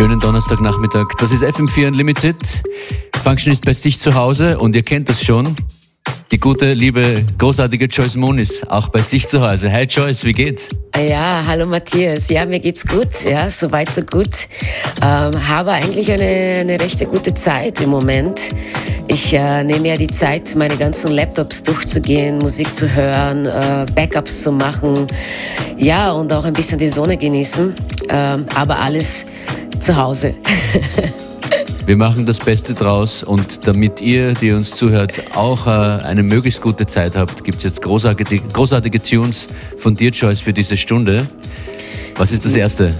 Schönen Donnerstagnachmittag. Das ist FM4 Unlimited. Function ist bei sich zu Hause und ihr kennt das schon. Die gute, liebe, großartige Joyce Moon auch bei sich zu Hause. Hi Joyce, wie geht's? Ja, hallo Matthias. Ja, mir geht's gut. Ja, soweit so gut. Ähm, habe eigentlich eine, eine recht gute Zeit im Moment. Ich äh, nehme ja die Zeit, meine ganzen Laptops durchzugehen, Musik zu hören, äh, Backups zu machen. Ja, und auch ein bisschen die Sonne genießen. Ähm, aber alles zu Hause. Wir machen das Beste draus und damit ihr, die uns zuhört, auch äh, eine möglichst gute Zeit habt, gibt es jetzt großartige, großartige Tunes von dir, Joyce, für diese Stunde. Was ist das erste?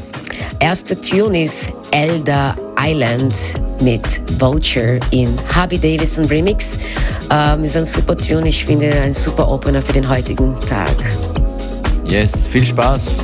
Erste Tune ist Elder Island mit Vulture in Harvey Davison Remix. Ähm, ist ein super Tune, ich finde ein super Opener für den heutigen Tag. Yes, viel Spaß.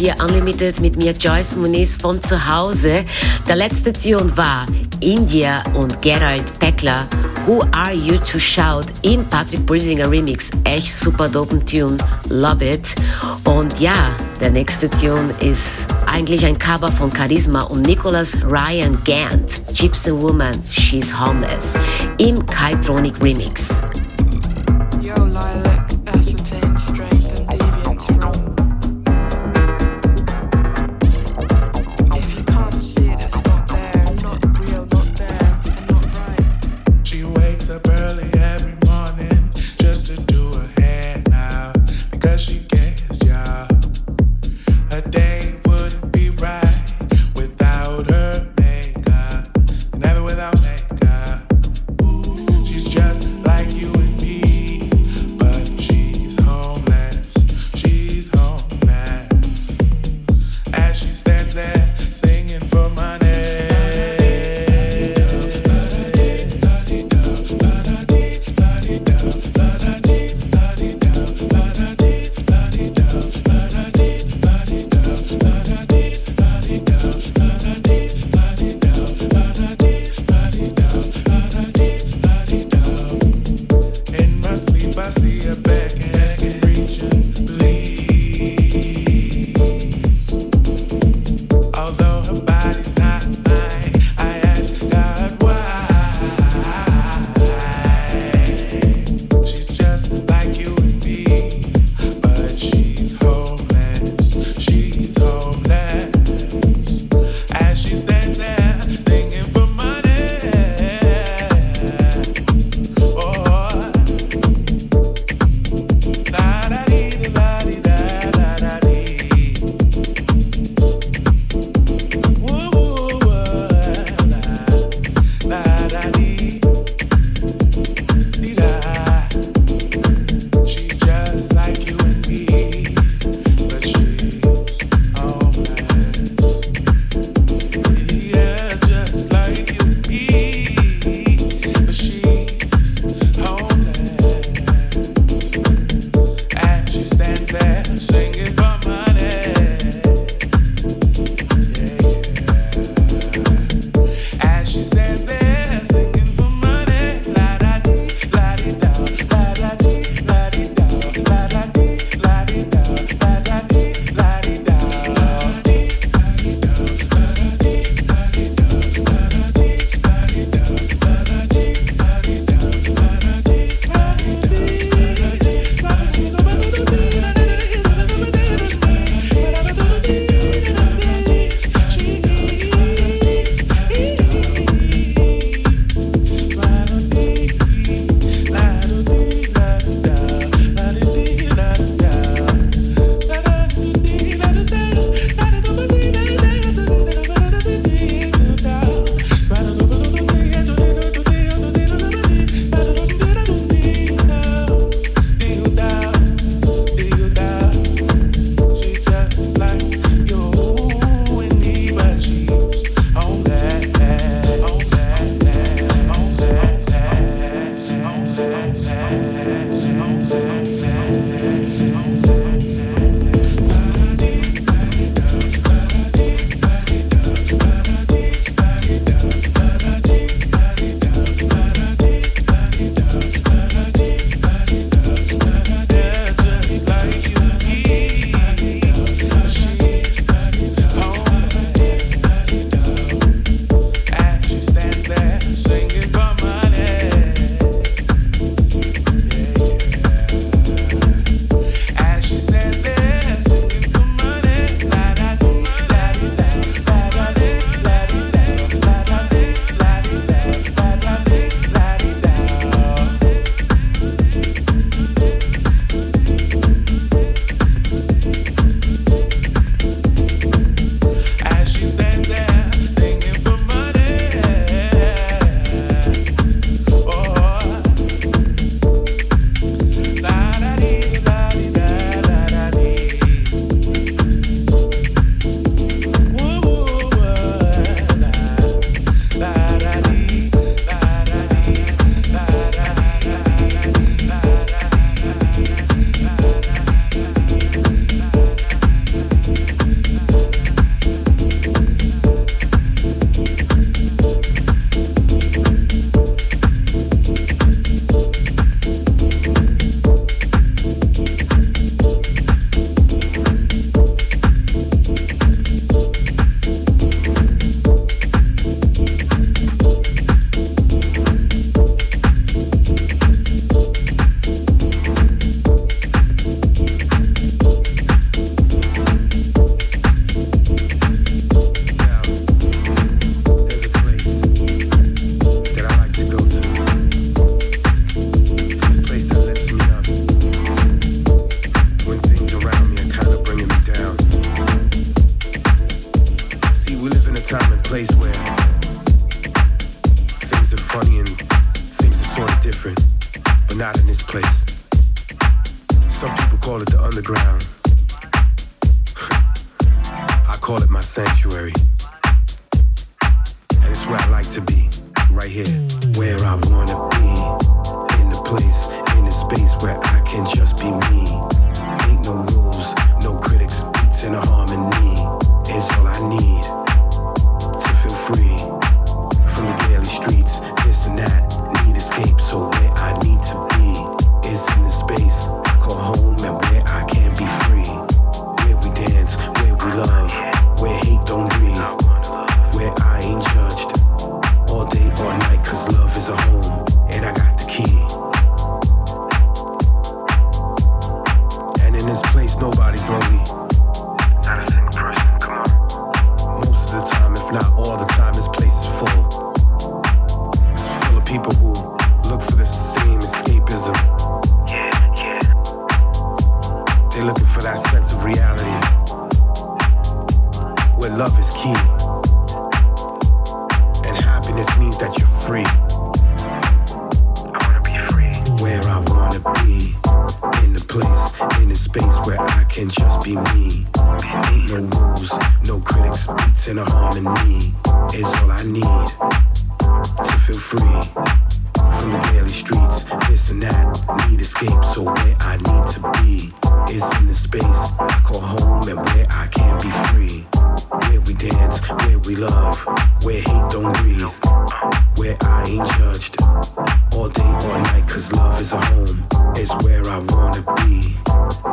FM4 Unlimited mit mir Joyce Muniz von zu Hause. Der letzte Tune war India und Gerald Peckler. Who Are You to Shout im Patrick Pulsinger Remix. Echt super dopen Tune. Love it. Und ja, der nächste Tune ist eigentlich ein Cover von Charisma und Nicholas Ryan Gant. Gypsy Woman, She's Homeless. Im Kaitronic Remix. Some people call it the underground. I call it my sanctuary. And it's where I like to be, right here, where I wanna be. In the place, in the space where I can just be me. Ain't no rules, no critics, beats in a harmony is all I need all day, all night, cause love is a home. It's where I wanna be.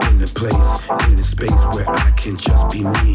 In the place, in the space where I can just be me.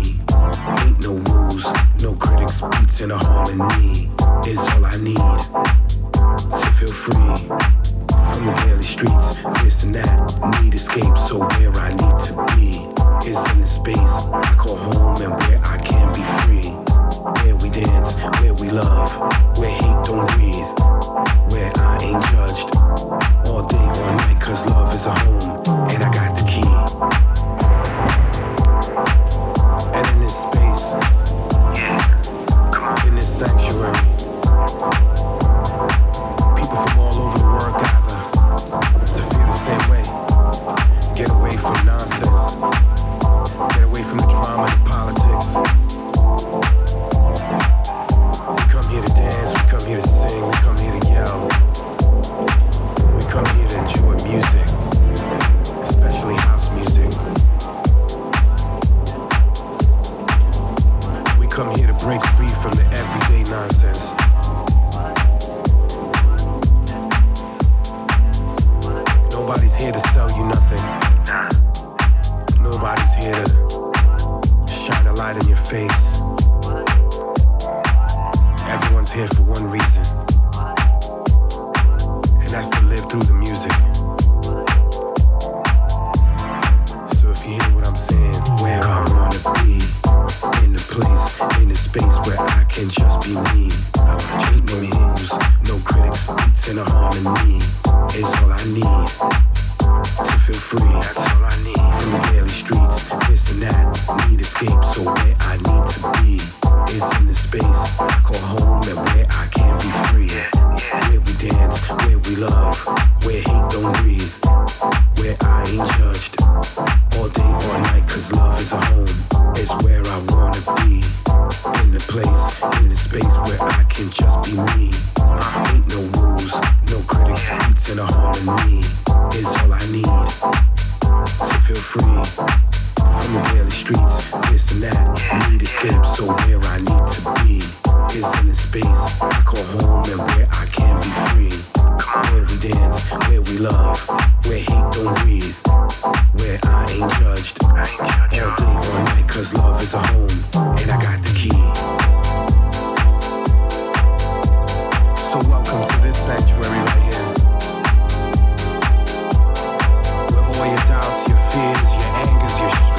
No critics, beats in a harmony is all I need to feel free. That's all I need. From the daily streets, this and that, need escape. So where I need to be is in the space I call home and where I can be free. Where we dance, where we love, where hate don't breathe, where I ain't judged all day, all night, cause love is a home. It's where I wanna be. In the place, in the space where I can just be me. Ain't no rules, no critics, beats in a harmony is all I need to feel free from the daily streets, this and that. Need escape, so where I need to be is in the space I call home and where I can be free. Where we dance, where we love, where hate don't breathe, where I ain't judged all day, cause love is a home and I got the key. So welcome to this sanctuary right here. Where all your doubts, your fears, your angers, your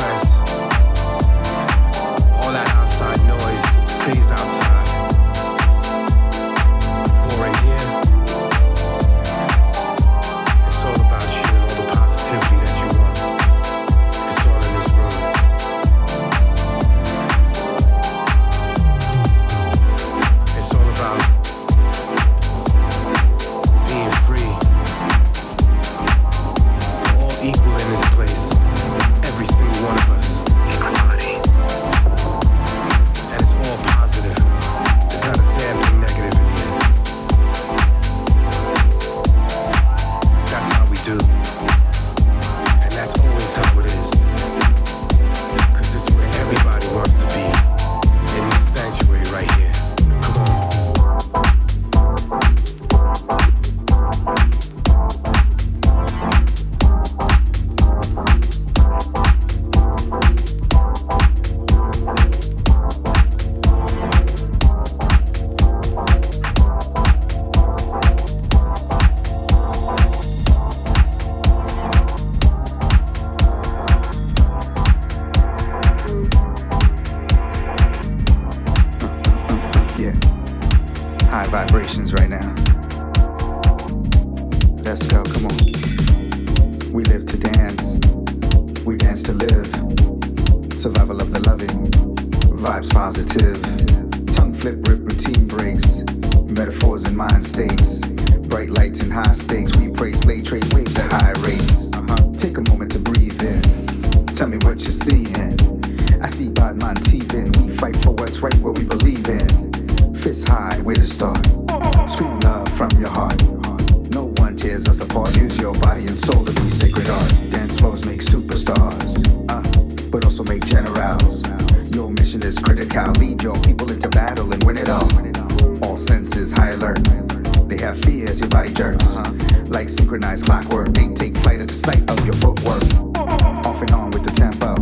with the tempo.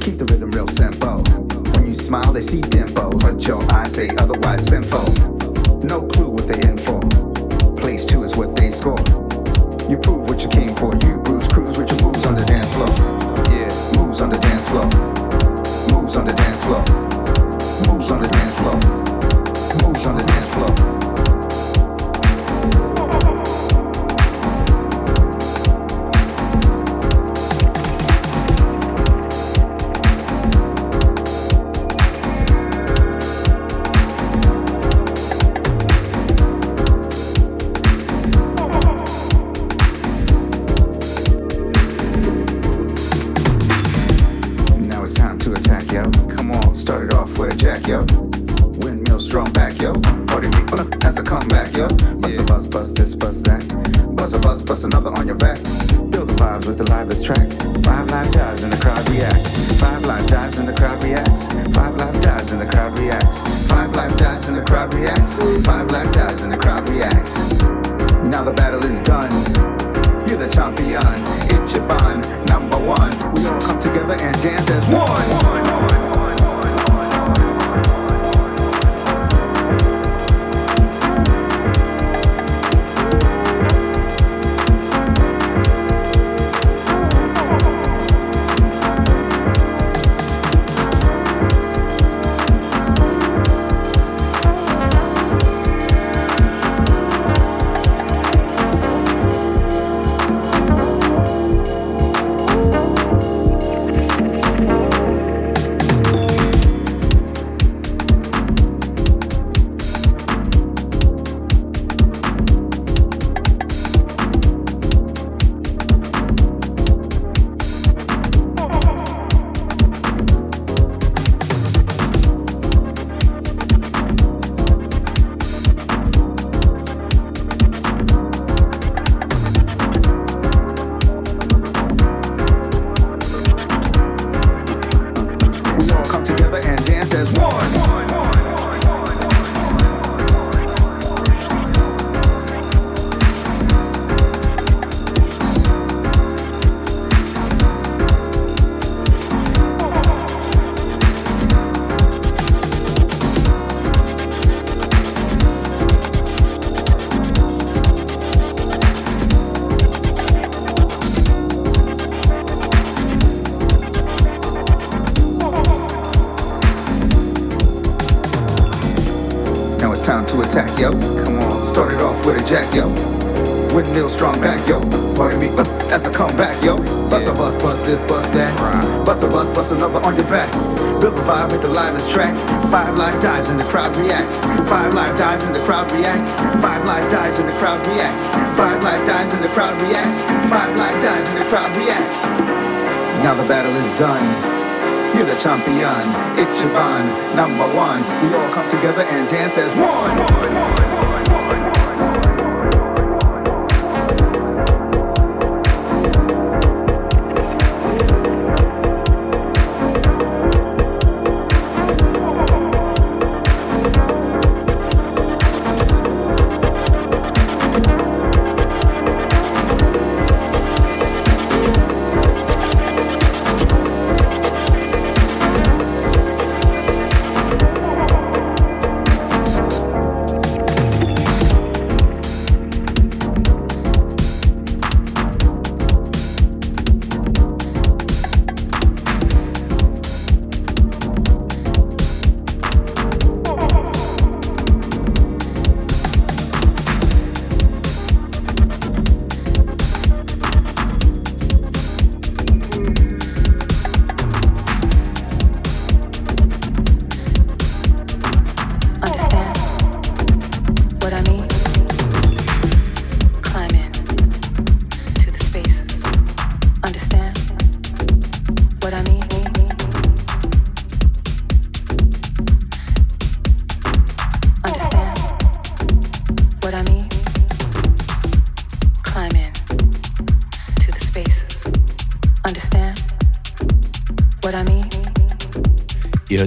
Keep the rhythm real simple. When you smile, they see dimples, but your eyes say otherwise Simple.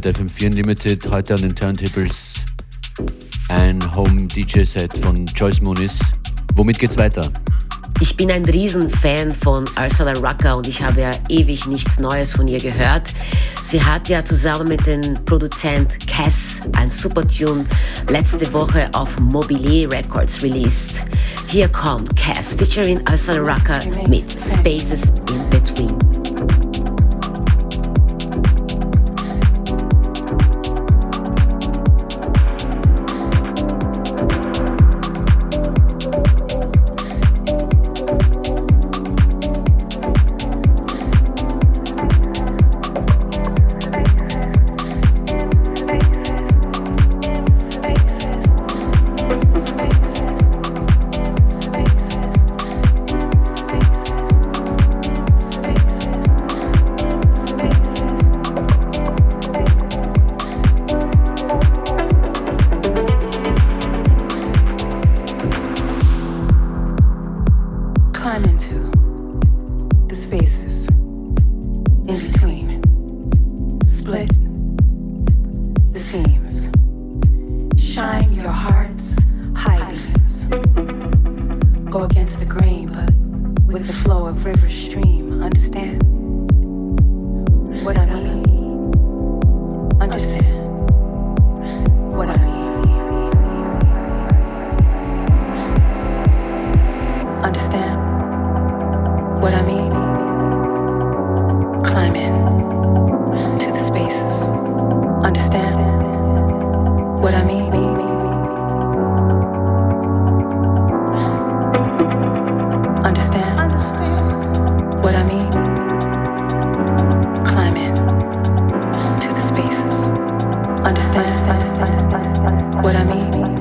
Hört FM4 Unlimited heute an den Turntables ein Home DJ Set von Joyce Muniz. Womit geht's weiter? Ich bin ein Riesenfan von Ursula Rucker und ich habe ja ewig nichts Neues von ihr gehört. Sie hat ja zusammen mit dem Produzent Cass ein Supertune letzte Woche auf Mobile Records released. Hier kommt Cass featuring Ursula Rucker mit Spaces in Between. understand what I mean?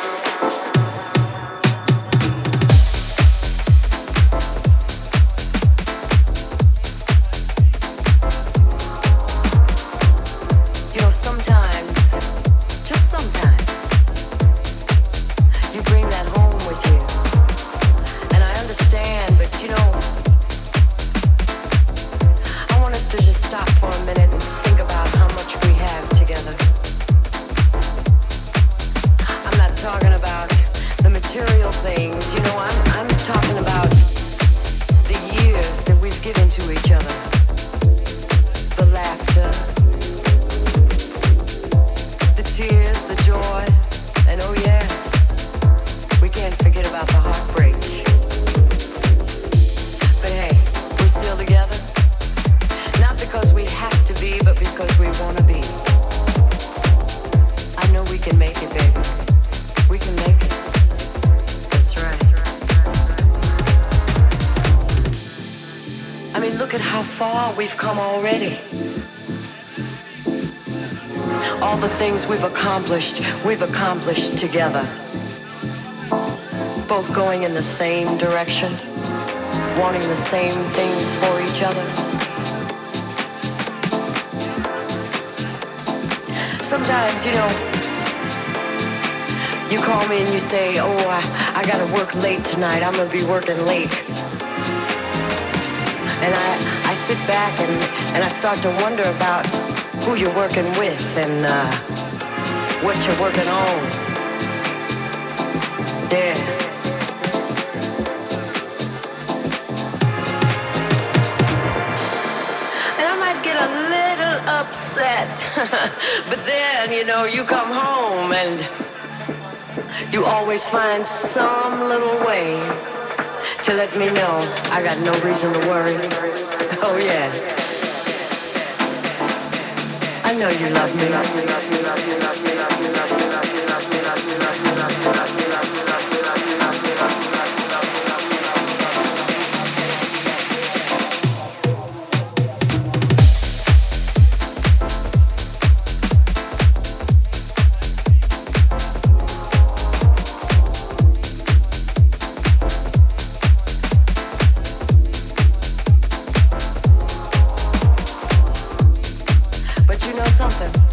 Accomplished, we've accomplished together. Both going in the same direction, wanting the same things for each other. Sometimes, you know, you call me and you say, oh, I, I gotta work late tonight, I'm gonna be working late. And I sit back and, and I start to wonder about who you're working with and uh, what you're working on. Yeah. And I might get a little upset, but then, you know, you come home and you always find some little way to let me know I got no reason to worry. Oh, yeah. I know you love me. awesome.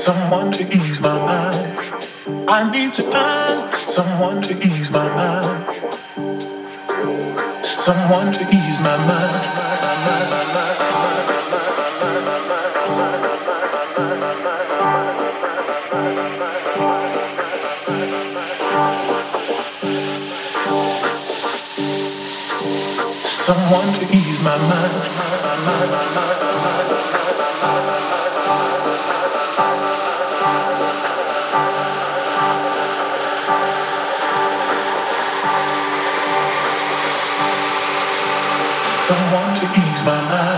Someone to ease my mind. I need to find someone to ease my mind. Someone to ease my mind. Someone to ease my mind. I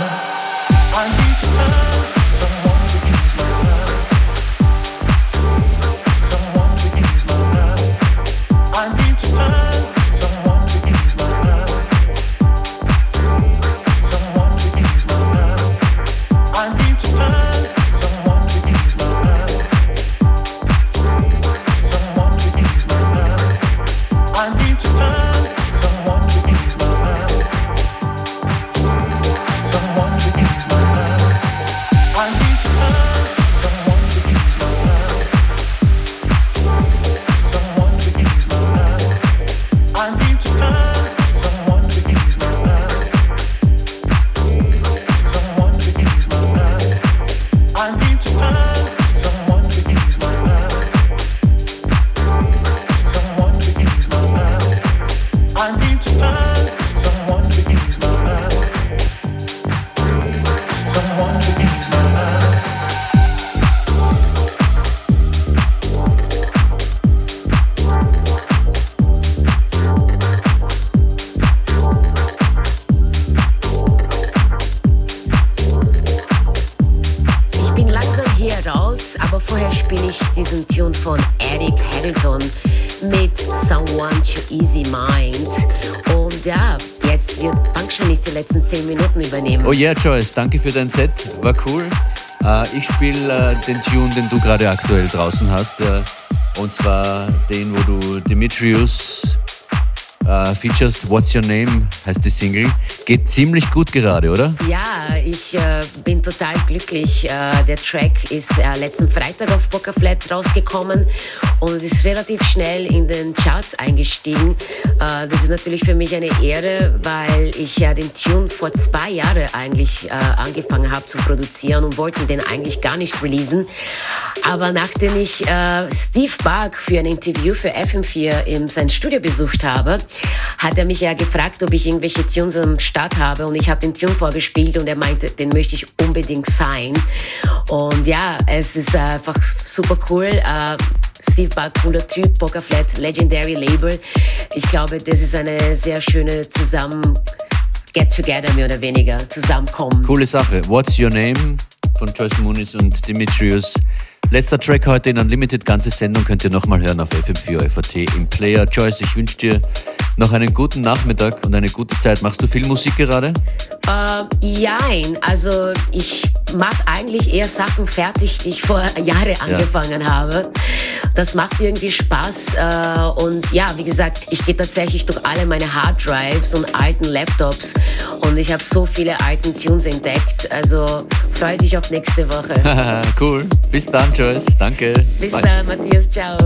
Oh yeah, Joyce, danke für dein Set, war cool. Äh, ich spiele äh, den Tune, den du gerade aktuell draußen hast. Äh, und zwar den, wo du Demetrius featurest. What's Your Name heißt die Single. Geht ziemlich gut gerade, oder? Ja, ich äh, bin total glücklich. Äh, der Track ist äh, letzten Freitag auf Poker Flat rausgekommen und ist relativ schnell in den Charts eingestiegen. Äh, das ist natürlich für mich eine Ehre, weil ich ja den Tune vor zwei Jahren eigentlich äh, angefangen habe zu produzieren und wollte den eigentlich gar nicht releasen. Aber nachdem ich äh, Steve Bark für ein Interview für FM4 in sein Studio besucht habe, hat er mich ja gefragt, ob ich irgendwelche Tunes am Start habe und ich habe den Tune vorgespielt und er meinte, den möchte ich unbedingt sein. Und ja, es ist einfach super cool. Äh, Steve Buck, cooler Typ, Poker Flat, Legendary Label. Ich glaube, das ist eine sehr schöne Zusammen Get Together mehr oder weniger, Zusammenkommen. Coole Sache. What's Your Name von Joyce Muniz und Demetrius. Letzter Track heute in Unlimited. Ganze Sendung könnt ihr nochmal hören auf FM4 FAT im Player. Joyce, ich wünsche dir noch einen guten Nachmittag und eine gute Zeit. Machst du viel Musik gerade? Äh, jein, also ich mache eigentlich eher Sachen fertig, die ich vor Jahren angefangen habe. Das macht irgendwie Spaß äh, und ja, wie gesagt, ich gehe tatsächlich durch alle meine Hard Drives und alten Laptops und ich habe so viele alten Tunes entdeckt. Also freue dich auf nächste Woche. cool. Bis dann, Joyce. Danke. Bis Bye. dann, Matthias. Ciao.